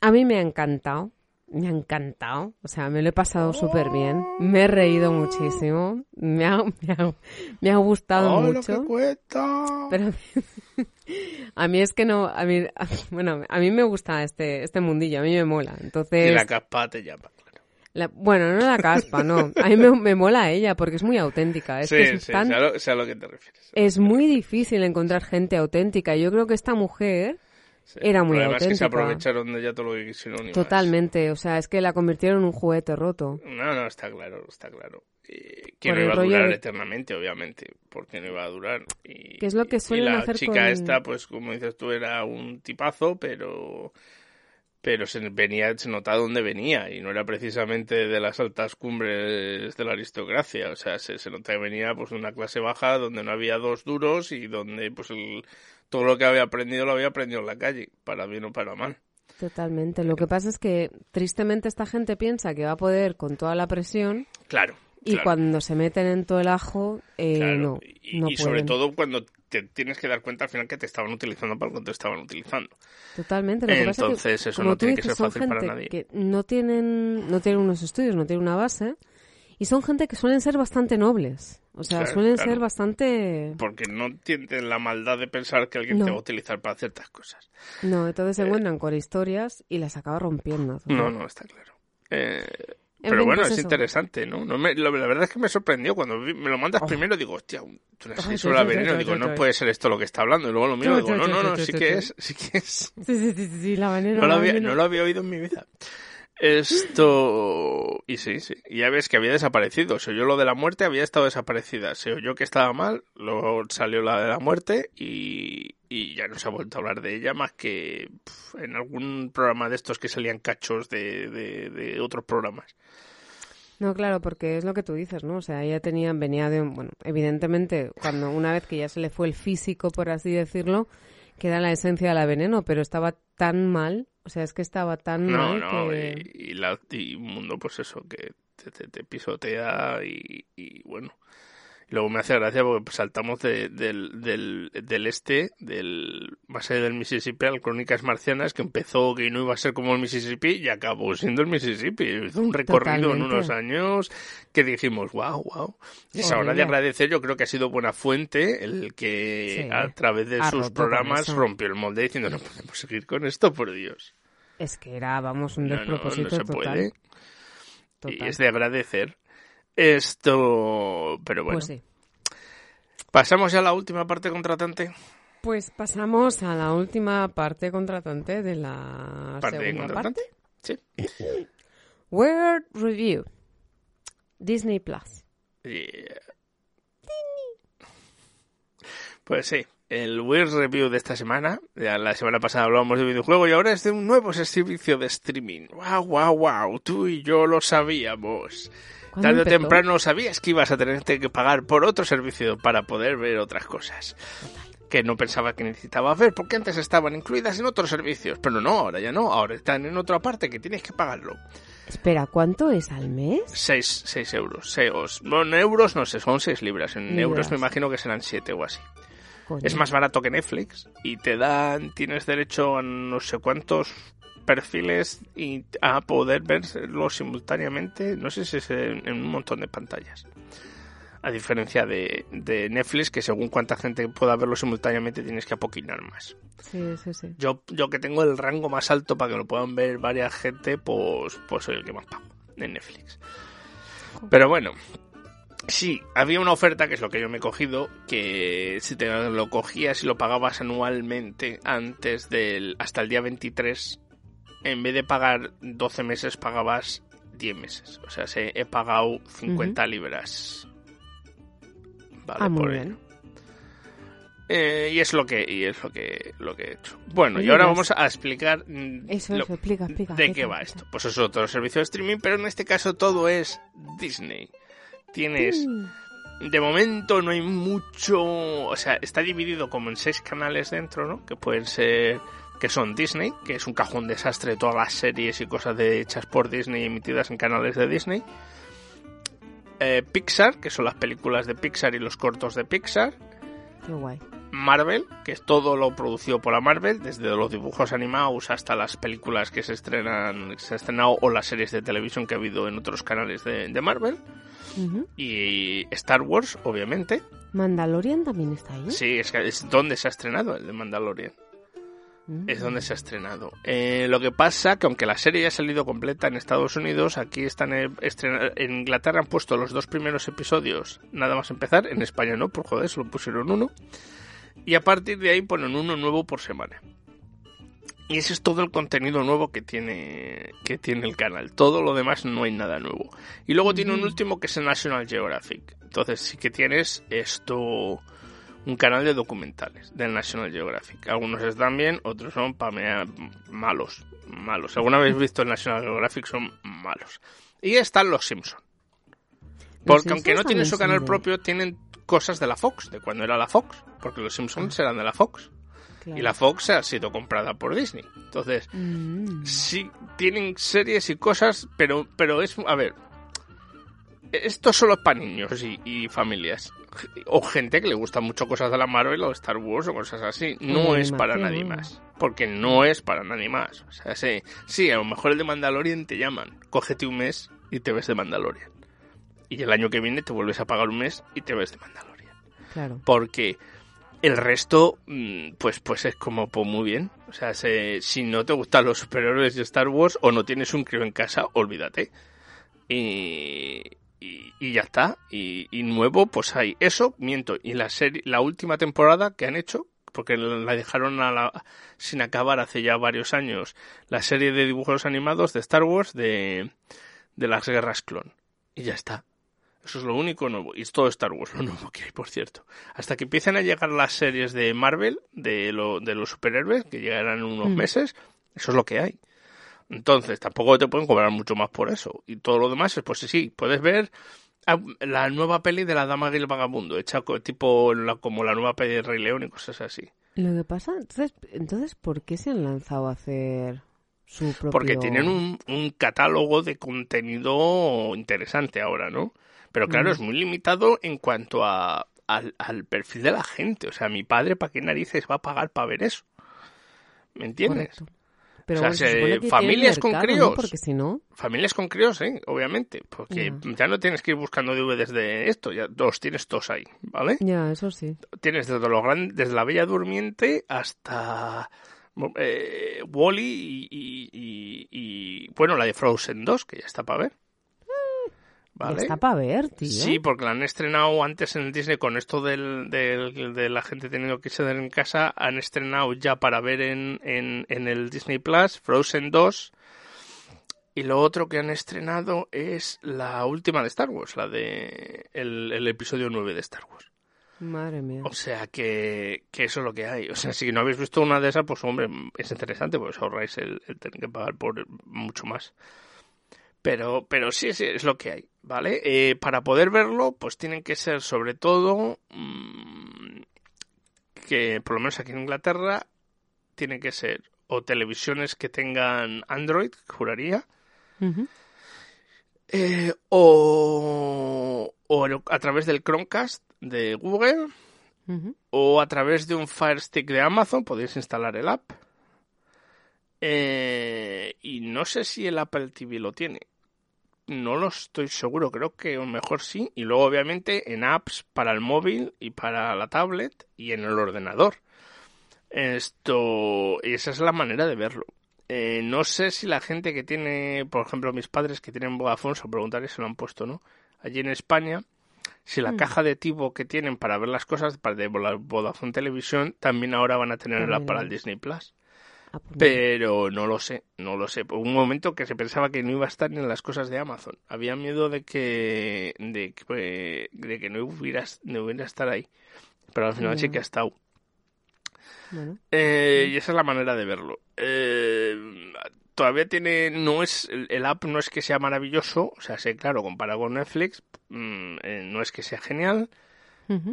A mí me ha encantado, me ha encantado, o sea, me lo he pasado súper bien, me he reído muchísimo, me ha, me ha, me ha gustado ¡Oh, lo mucho. que cuesta! Pero a mí es que no, a mí, bueno, a mí me gusta este, este mundillo, a mí me mola. Entonces, Y la capa te llama. la- bueno, no la caspa, no. A mí me, me mola ella porque es muy auténtica. Es sí, que sí, tan- sé a, lo, sé a lo que te refieres. es muy difícil encontrar gente auténtica. Yo creo que esta mujer Sí. era muy problema es que se auténtica. aprovecharon de ella todo lo que quisieron. Totalmente, o sea, es que la convirtieron en un juguete roto. No, no, está claro, está claro. Que Por no iba a durar de- eternamente, obviamente, porque no iba a durar. Y, Que es lo que y la hacer chica con- esta, pues como dices tú, era un tipazo, pero pero se venía se notaba dónde venía y no era precisamente de las altas cumbres de la aristocracia, o sea, se, se nota que venía pues de una clase baja donde no había dos duros y donde pues el, todo lo que había aprendido lo había aprendido en la calle, para bien o para mal. Totalmente. Lo que pasa es que tristemente esta gente piensa que va a poder con toda la presión Claro. y claro. cuando se meten en todo el ajo, eh, Claro, no, y, no y sobre todo cuando te tienes que dar cuenta al final que te estaban utilizando para lo que te estaban utilizando. Totalmente. Lo que pasa es que, Entonces, eso no tiene que ser fácil para nadie. que no tienen, no tienen unos estudios, no tienen una base y son gente que suelen ser bastante nobles. O sea, Claro, suelen claro. ser bastante... Porque no tienen la maldad de pensar que alguien No. te va a utilizar para ciertas cosas. No, entonces se encuentran con historias y las acaba rompiendo. No, no, está claro. Eh, pero fin, bueno, pues es eso. interesante, ¿no? no me- lo- la verdad es que me sorprendió cuando me lo mandas Oh. primero. Digo, hostia, un- una sí, veneno. Digo, no puede ser esto lo que está hablando. Y luego lo y digo, no, no, no, sí que es, sí que es. Sí, sí, sí, sí, la veneno. No lo, la había, veneno. no lo había oído en mi vida. Esto. Y sí, sí. Ya ves que había desaparecido. Se oyó lo de la muerte, había estado desaparecida. Se oyó que estaba mal, luego salió la de la muerte y, y ya no se ha vuelto a hablar de ella más que en algún programa de estos que salían cachos de, de, de otros programas. No, claro, porque es lo que tú dices, ¿no? O sea, ella tenía, venía de, bueno, evidentemente, cuando una vez que ya se le fue el físico, por así decirlo, queda la esencia de la veneno, pero estaba tan mal, O sea, es que estaba tan No, mal no, que... y, y la, y un mundo, pues eso, que te, te- te pisotea y, y bueno. Luego me hace gracia porque pues, saltamos de- del, del, del este, del más allá del Mississippi, al Crónicas Marcianas, que empezó que no iba a ser como el Mississippi y acabó siendo el Mississippi. Hizo un recorrido en unos años que dijimos, wow, wow. Y es ahora de agradecer, yo creo que ha sido buena fuente el que Sí, a través de sus programas rompió el molde diciendo, no podemos seguir con esto, por Dios. Es que era, vamos, un No, no, se total. puede. Total. Y es de agradecer. Esto, pero bueno. Pues sí. Pasamos ya a la última parte contratante. Pues pasamos a la última parte contratante de la Parte segunda contratante. parte. Sí. Word Review. Disney Plus. Yeah. Pues sí, el Weird Review de esta semana. Ya la semana pasada hablábamos de videojuego y ahora es de un nuevo servicio de streaming. ¡Wow, wow, wow! Tú y yo lo sabíamos. ¿Cuándo Tarde o temprano sabías que ibas a tener que pagar por otro servicio para poder ver otras cosas. Que no pensaba que necesitaba ver, porque antes estaban incluidas en otros servicios. Pero no, ahora ya no, ahora están en otra parte que tienes que pagarlo. Espera, ¿cuánto es al mes? 6, seis euros. Seis, bueno, en euros no sé, son 6 libras. En Libras. euros me imagino que serán 7 o así. Coño. Es más barato que Netflix y te dan, tienes derecho a no sé cuántos perfiles y a poder verlo simultáneamente, no sé si es en, un montón de pantallas. A diferencia de, de Netflix, que según cuánta gente pueda verlo simultáneamente tienes que apoquinar más. Sí, sí, sí. Yo, yo que tengo el rango más alto para que lo puedan ver varias gente, pues, pues soy el que más pago en Netflix. Pero bueno, sí, había una oferta, que es lo que yo me he cogido, que si te lo cogías y lo pagabas anualmente antes del hasta el día 23, en vez de pagar 12 meses, pagabas 10 meses. O sea, se, he pagado 50 libras. Vale, ah, muy por bien. Eh, y es lo que y es lo que lo que he hecho. Bueno, y ahora ya vamos a explicar Eso, lo- eso, explica, explica. de ¿qué va esto. Pues es otro servicio de streaming, pero en este caso todo es Disney. Tienes Mm. de momento no hay mucho, o sea, está dividido como en seis canales dentro, ¿no? Que pueden ser que son Disney, que es un cajón desastre de todas las series y cosas de, hechas por Disney emitidas en canales de Disney. Eh, Pixar, que son las películas de Pixar y los cortos de Pixar. Qué guay. Marvel, que es todo lo producido por la Marvel, desde los dibujos animados hasta las películas que se estrenan, se han estrenado o las series de televisión que ha habido en otros canales de, de Marvel. Y Star Wars, obviamente. Mandalorian también está ahí. Sí, es, que es donde se ha estrenado el de Mandalorian. Mm. Es donde se ha estrenado. Eh, lo que pasa que aunque la serie ya ha salido completa en Estados Unidos, aquí están eh, estrena- en Inglaterra han puesto los dos primeros episodios nada más empezar. En España no, por joder, solo pusieron uno. Y a partir de ahí ponen uno nuevo por semana. Y ese es todo el contenido nuevo que tiene, que tiene el canal. Todo lo demás no hay nada nuevo. Y luego tiene un último que es el National Geographic. Entonces sí que tienes esto un canal de documentales del National Geographic. Algunos están bien, otros son pa mea- malos, malos. Si alguna vez visto el National Geographic son malos. Y están los Simpson. Porque aunque no tienen su canal propio, tienen cosas de la Fox, de cuando era la Fox, porque los Simpsons eran de la Fox. Claro. Y la Fox ha sido comprada por Disney. Entonces, Mm. sí tienen series y cosas, pero, pero es, a ver, esto solo es para niños y, y familias. O gente que le gusta mucho cosas de la Marvel o Star Wars o cosas así. No es para nadie más. Porque no es para nadie más. O sea, sí, sí, a lo mejor el de Mandalorian te llaman. Cógete un mes y te ves de Mandalorian. Y el año que viene te vuelves a pagar un mes y te ves de Mandalorian Claro. porque el resto mm, pues pues es como pues muy bien o sea se- si no te gustan los superhéroes de Star Wars o no tienes un crío en casa olvídate y, y, y ya está y, y nuevo pues hay eso miento y la serie la última temporada que han hecho porque la dejaron a la- sin acabar hace ya varios años la serie de dibujos animados de Star Wars de, de las guerras clon y ya está eso es lo único nuevo. Y es todo Star Wars lo nuevo que hay, por cierto. Hasta que empiecen a llegar las series de Marvel, de, lo, de los superhéroes, que llegarán en unos Mm. meses, eso es lo que hay. Entonces, tampoco te pueden cobrar mucho más por eso. Y todo lo demás es, pues sí, sí, puedes ver la nueva peli de la Dama y el Vagabundo, hecha tipo la- como la nueva peli de Rey León y cosas así. Lo que pasa, entonces, entonces, ¿por qué se han lanzado a hacer su propio... Porque tienen un, un catálogo de contenido interesante ahora, ¿no? Pero claro, Mm. es muy limitado en cuanto a, al, al perfil de la gente. O sea, mi padre, ¿para qué narices va a pagar para ver eso? ¿Me entiendes? Correcto. Pero o sea, bueno, se se- supone que familias con críos. ¿no? Porque si no... Familias con críos, ¿eh? Obviamente. Porque ya no tienes que ir buscando DVDs de esto, ya los tienes todos ahí, ¿vale? Ya, eso sí. Tienes desde, los gran- desde La Bella Durmiente hasta eh, Wally y, y- y- y, bueno, la de Frozen 2, que ya está para ver. Está para ver, tío. Sí, porque la han estrenado antes en el Disney con esto del, del- de la gente teniendo que quedar en casa. Han estrenado ya para ver en, en, en el Disney Plus Frozen 2. Y lo otro que han estrenado es la última de Star Wars, la de el, el episodio 9 de Star Wars. Madre mía. O sea que, que eso es lo que hay. O sea, si no habéis visto una de esas, pues hombre, es interesante, pues ahorráis el, el tener que pagar por mucho más. Pero, pero sí, sí, es lo que hay, ¿vale? Eh, para poder verlo, pues tienen que ser sobre todo mm, que, por lo menos aquí en Inglaterra, tienen que ser o televisiones que tengan Android, juraría, eh, o, o a través del Chromecast de Google, o a través de un Fire Stick de Amazon podéis instalar el app. Eh, y no sé si el Apple TV lo tiene. No lo estoy seguro, creo que mejor sí. Y luego, obviamente, en apps para el móvil y para la tablet y en el ordenador. Esto, y esa es la manera de verlo. Eh, no sé si la gente que tiene, por ejemplo, mis padres que tienen Vodafone, se lo preguntaré si lo han puesto, ¿no? Allí en España, si la Mm. caja de tipo que tienen para ver las cosas para de Vodafone Televisión, también ahora van a tenerla También para el Disney Plus. Ah, pues. Pero no lo sé, no lo sé. Hubo un momento que se pensaba que no iba a estar en las cosas de Amazon. Había miedo de que de que, de que no hubiera no hubiera estar ahí. Pero al final sí que ha estado. Bueno. Eh, y esa es la manera de verlo. Eh, todavía tiene, no es, el, app no es que sea maravilloso, o sea, sé, claro, comparado con Netflix, mm, eh, no es que sea genial.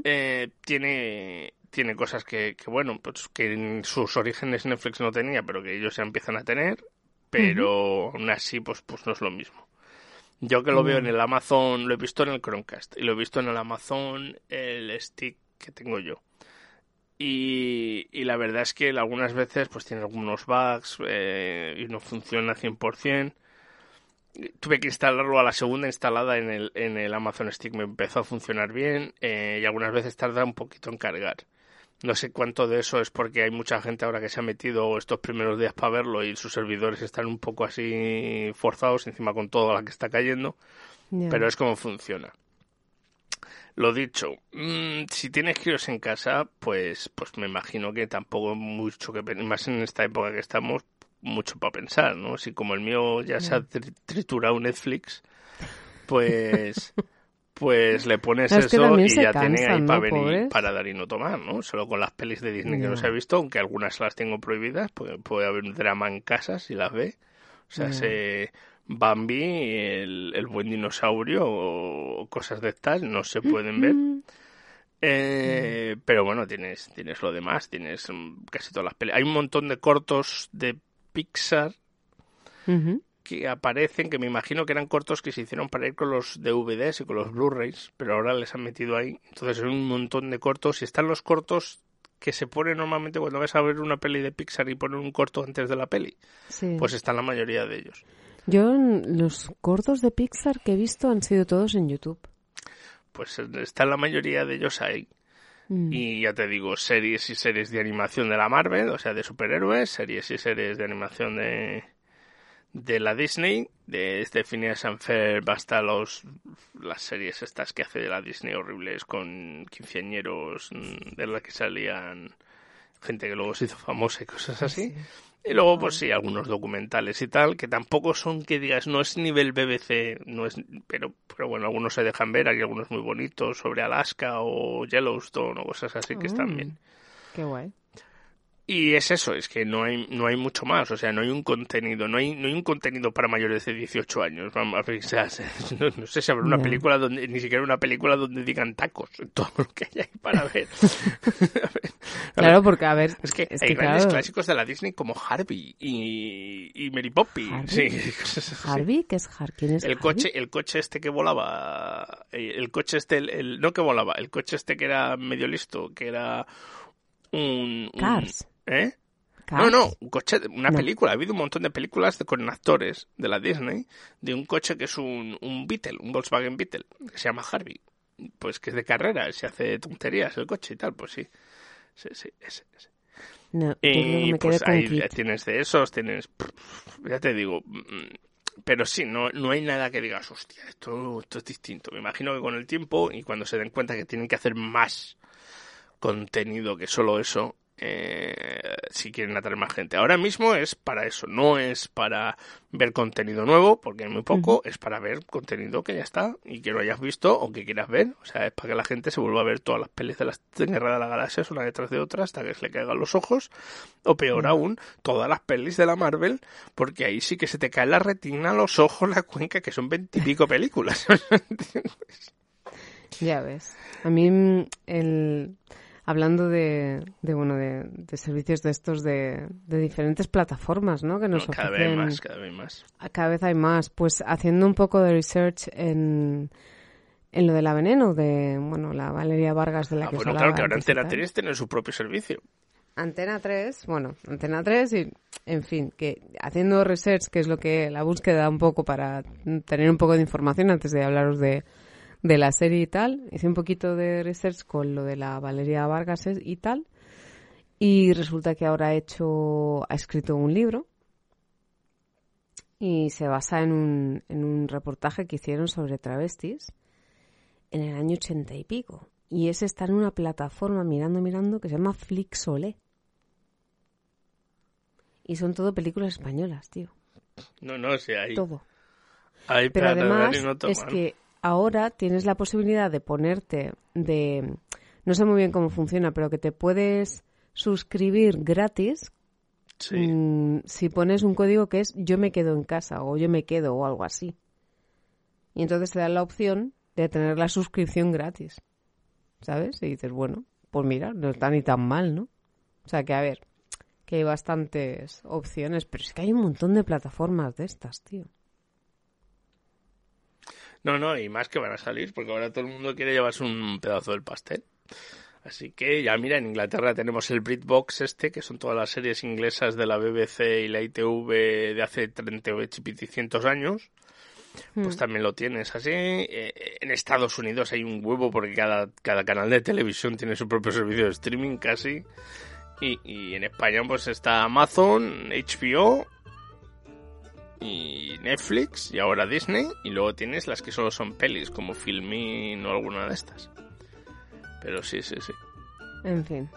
Eh, tiene, tiene cosas que, que, bueno, pues que en sus orígenes Netflix no tenía, pero que ellos ya empiezan a tener, pero aún así, pues, pues no es lo mismo. Yo que lo veo en Ya. el Amazon, lo he visto en el Chromecast y lo he visto en el Amazon el stick que tengo yo. Y, y la verdad es que algunas veces pues tiene algunos bugs eh, y no funciona 100%. Tuve que instalarlo a la segunda instalada en el, en el Amazon Stick, me empezó a funcionar bien eh, y algunas veces tarda un poquito en cargar. No sé cuánto de eso es porque hay mucha gente ahora que se ha metido estos primeros días para verlo y sus servidores están un poco así forzados encima con toda la que está cayendo, pero es como funciona. Lo dicho, mm, si tienes críos en casa, pues, pues me imagino que tampoco mucho que más en esta época que estamos, mucho para pensar, ¿no? Si como el mío ya se ha tri- triturado Netflix, pues, pues le pones Es que eso y ya tiene ahí para ¿no, venir, para dar y no tomar, ¿no? Solo con las pelis de Disney que Ya. no se ha visto, aunque algunas las tengo prohibidas, porque puede haber un drama en casa si las ve. O sea, Ya. se Bambi, el, el buen dinosaurio o cosas de tal no se pueden ver. Eh, Pero bueno, tienes, tienes lo demás, tienes mm, casi todas las pelis. Hay un montón de cortos de Pixar. Que aparecen, que me imagino que eran cortos que se hicieron para ir con los DVDs y con los Blu-rays, pero ahora les han metido ahí. Entonces hay un montón de cortos y están los cortos que se ponen normalmente cuando vas a ver una peli de Pixar y ponen un corto antes de la peli. Sí. Pues están la mayoría de ellos. Yo los cortos de Pixar que he visto han sido todos en YouTube. Pues están la mayoría de ellos ahí. Mm. Y ya te digo, series y series de animación de la Marvel, o sea, de superhéroes, series y series de animación de, de la Disney, de este Phineas and Ferb hasta los, las series estas que hace de la Disney horribles con quinceañeros mm, de las que salían gente que luego se hizo famosa y cosas así. Y luego, pues sí, algunos documentales y tal, que tampoco son que digas, no es nivel BBC, no es, pero, pero bueno, algunos se dejan ver, hay algunos muy bonitos sobre Alaska o Yellowstone o cosas así que están Mm. bien. Qué guay. Y es eso, es que no hay, no hay mucho más, o sea, no hay un contenido, no hay, no hay un contenido para mayores de 18 años. Vamos a ver, o sea, no, no sé si habrá una película donde, ni siquiera una película donde digan tacos, todo lo que hay ahí para ver. A ver, a Claro, ver, porque, a ver, es que es hay que, grandes claro. clásicos de la Disney como Harvey y, y Mary Poppy. ¿Harvey? Sí. Harvey, ¿qué es Har? ¿Quién es El Harvey? coche, el coche este que volaba, eh, el coche este, el, el- no que volaba, el coche este que era medio listo, que era un... un- Cars. ¿Eh? No, no, un coche, una No. película. Ha habido un montón de películas de- con actores de la Disney de un coche que es un, un Beetle, un Volkswagen Beetle, que se llama Harvey. Pues que es de carrera, se hace tonterías el coche y tal, pues sí. Sí, sí, ese, ese. No, Y me pues ahí Kit. tienes de esos, tienes. Ya te digo. mm, Pero sí, no, no hay nada que digas, hostia, esto, esto es distinto. Me imagino que con el tiempo y cuando se den cuenta que tienen que hacer más contenido que solo eso, eh, si quieren atraer más gente. Ahora mismo es para eso, no es para ver contenido nuevo, porque hay muy poco, es para ver contenido que ya está y que lo hayas visto o que quieras ver. O sea, es para que la gente se vuelva a ver todas las pelis de la Guerra de las Galaxias una detrás de otra hasta que se le caigan los ojos, o peor aún, todas las pelis de la Marvel, porque ahí sí que se te cae la retina, los ojos, la cuenca, que son veintipico películas. Ya ves. A mí, mm, el, hablando de, de bueno, de, de servicios de estos de, de diferentes plataformas, ¿no? Que nos No, cada vez ofrecen. más, cada vez más. Cada vez hay más. Pues haciendo un poco de research en, en lo de la veneno, de, bueno, la Valeria Vargas de la Ah, que bueno, hablaba claro que ahora Antena tal. 3 tiene su propio servicio. Antena 3, bueno, Antena 3 y, en fin, que haciendo research, que es lo que la búsqueda un poco para tener un poco de información antes de hablaros de, de la serie y tal, hice un poquito de research con lo de la Valeria Vargas y tal, y resulta que ahora ha hecho, ha escrito un libro y se basa en un, en un reportaje que hicieron sobre travestis en el año ochenta y pico. Y ese está en una plataforma mirando, mirando, que se llama Flixolé. Y son todo películas españolas, tío. No, no, sí, hay. Todo. hay Pero además no es que ahora tienes la posibilidad de ponerte de... No sé muy bien cómo funciona, pero que te puedes suscribir gratis Sí. mm, si pones un código que es yo me quedo en casa o yo me quedo o algo así. Y entonces te dan la opción de tener la suscripción gratis. ¿Sabes? Y dices, bueno, pues mira, no está ni tan mal, ¿no? O sea que, a ver, que hay bastantes opciones, pero es que hay un montón de plataformas de estas, tío. No, no, y más que van a salir, porque ahora todo el mundo quiere llevarse un pedazo del pastel. Así que ya mira, en Inglaterra tenemos el BritBox este, que son todas las series inglesas de la BBC y la ITV de hace 30 o cientos años. Pues Mm. también lo tienes así. Eh, En Estados Unidos hay un huevo porque cada, cada canal de televisión tiene su propio servicio de streaming casi. Y, y en España pues está Amazon, HBO y Netflix y ahora Disney. Y luego tienes las que solo son pelis como Filmin o alguna de estas. Pero sí, sí, sí. En fin.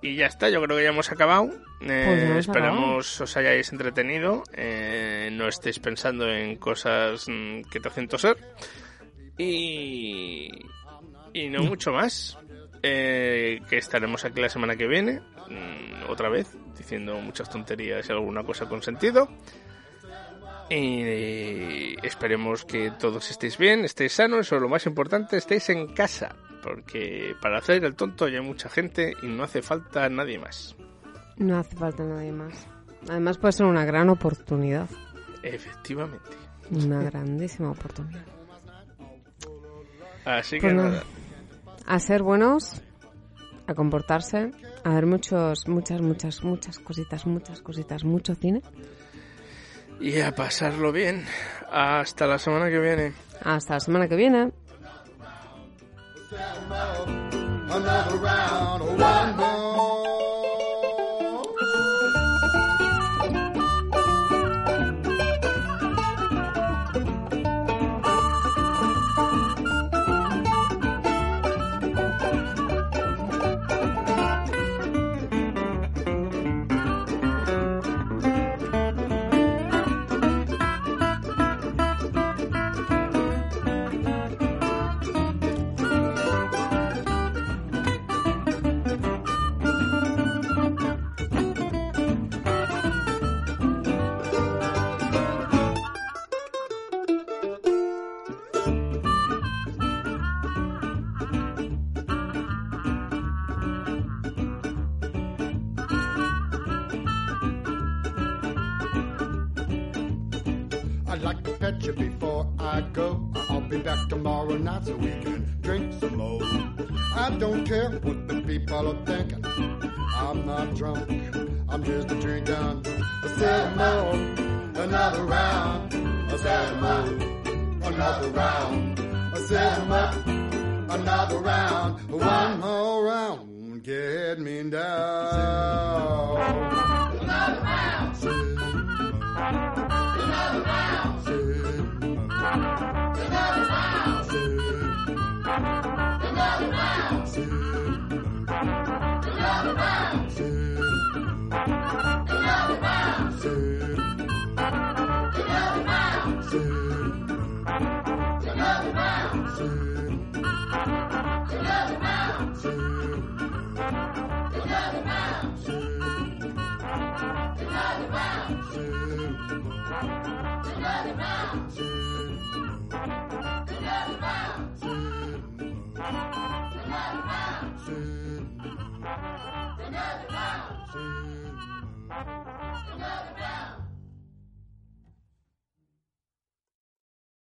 Y ya está, yo creo que ya hemos acabado. Eh, Pues hemos esperamos os hayáis entretenido. eh, no estéis pensando en cosas mm, que te hacen toser. Y, y no mucho más. Eh, que estaremos aquí la semana que viene. mm, otra vez, diciendo muchas tonterías y alguna cosa con sentido. Y esperemos que todos estéis bien, estéis sanos, eso es lo más importante, estéis en casa. Porque para hacer el tonto ya hay mucha gente y no hace falta nadie más. No hace falta nadie más. Además puede ser una gran oportunidad. Efectivamente. Una grandísima oportunidad. Así que Pues nada. nada. A ser buenos, a comportarse, a ver muchos, muchas, muchas, muchas cositas, muchas cositas, mucho cine. Y a pasarlo bien. Hasta la semana que viene. Hasta la semana que viene. Back tomorrow night so we can drink some more. I don't care what the people are thinking. I'm not drunk, I'm just a drinking. I said more, another round. I said more, another round. I said more, another round. One more round, get me down. Another round. Another round.